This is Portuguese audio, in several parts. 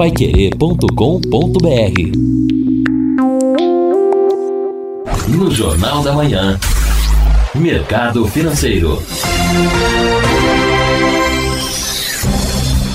paiquerê.com.br No Jornal da Manhã, Mercado Financeiro.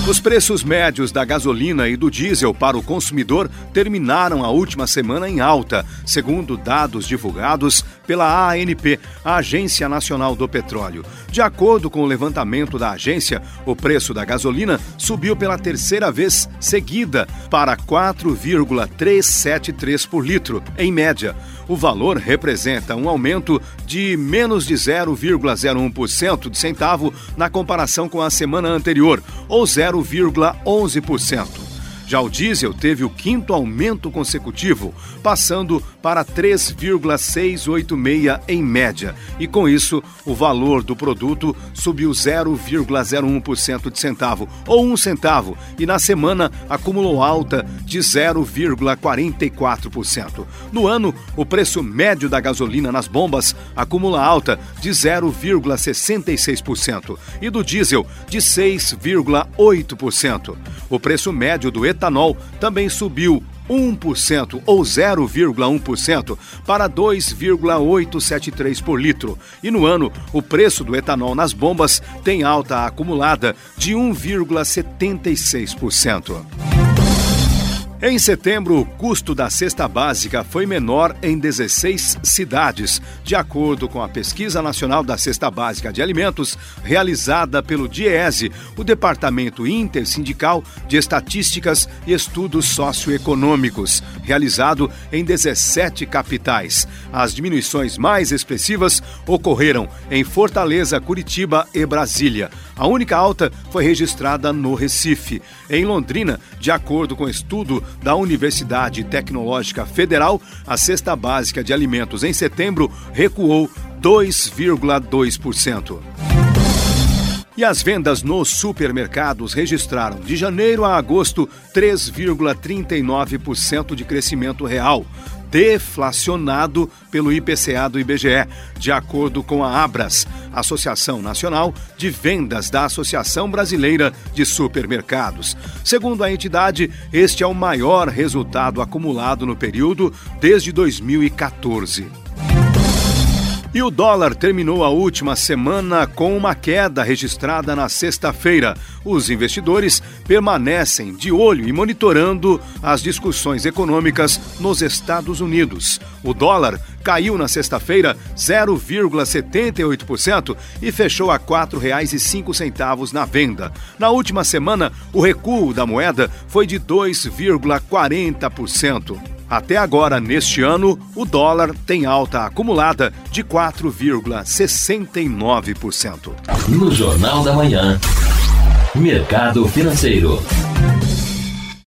Os preços médios da gasolina e do diesel para o consumidor terminaram a última semana em alta, segundo dados divulgados pela ANP, a Agência Nacional do Petróleo. De acordo com o levantamento da agência, o preço da gasolina subiu pela terceira vez seguida para 4,373 por litro, em média. O valor representa um aumento de menos de 0,01% de centavo na comparação com a semana anterior, ou 0,11%. Já o diesel teve o quinto aumento consecutivo, passando para 3,686 em média. E com isso, o valor do produto subiu 0,01% de centavo, ou um centavo, e na semana acumulou alta de 0,44%. No ano, o preço médio da gasolina nas bombas acumula alta de 0,66% e do diesel de 6,8%. O preço médio do etanol também subiu 1% ou 0,1% para 2,873 por litro. E no ano, o preço do etanol nas bombas tem alta acumulada de 1,76%. Em setembro, o custo da cesta básica foi menor em 16 cidades, de acordo com a Pesquisa Nacional da Cesta Básica de Alimentos, realizada pelo DIESE, o Departamento Intersindical de Estatísticas e Estudos Socioeconômicos, realizado em 17 capitais. As diminuições mais expressivas ocorreram em Fortaleza, Curitiba e Brasília. A única alta foi registrada no Recife. Em Londrina, de acordo com estudo da Universidade Tecnológica Federal, a cesta básica de alimentos em setembro recuou 2,2%. E as vendas nos supermercados registraram de janeiro a agosto 3,39% de crescimento real, deflacionado pelo IPCA do IBGE, de acordo com a Abras, Associação Nacional de Vendas da Associação Brasileira de Supermercados. Segundo a entidade, este é o maior resultado acumulado no período desde 2014. E o dólar terminou a última semana com uma queda registrada na sexta-feira. Os investidores permanecem de olho e monitorando as discussões econômicas nos Estados Unidos. O dólar caiu na sexta-feira 0,78% e fechou a R$ 4,05 na venda. Na última semana, o recuo da moeda foi de 2,40%. Até agora, neste ano, o dólar tem alta acumulada de 4,69%. No Jornal da Manhã, Mercado Financeiro.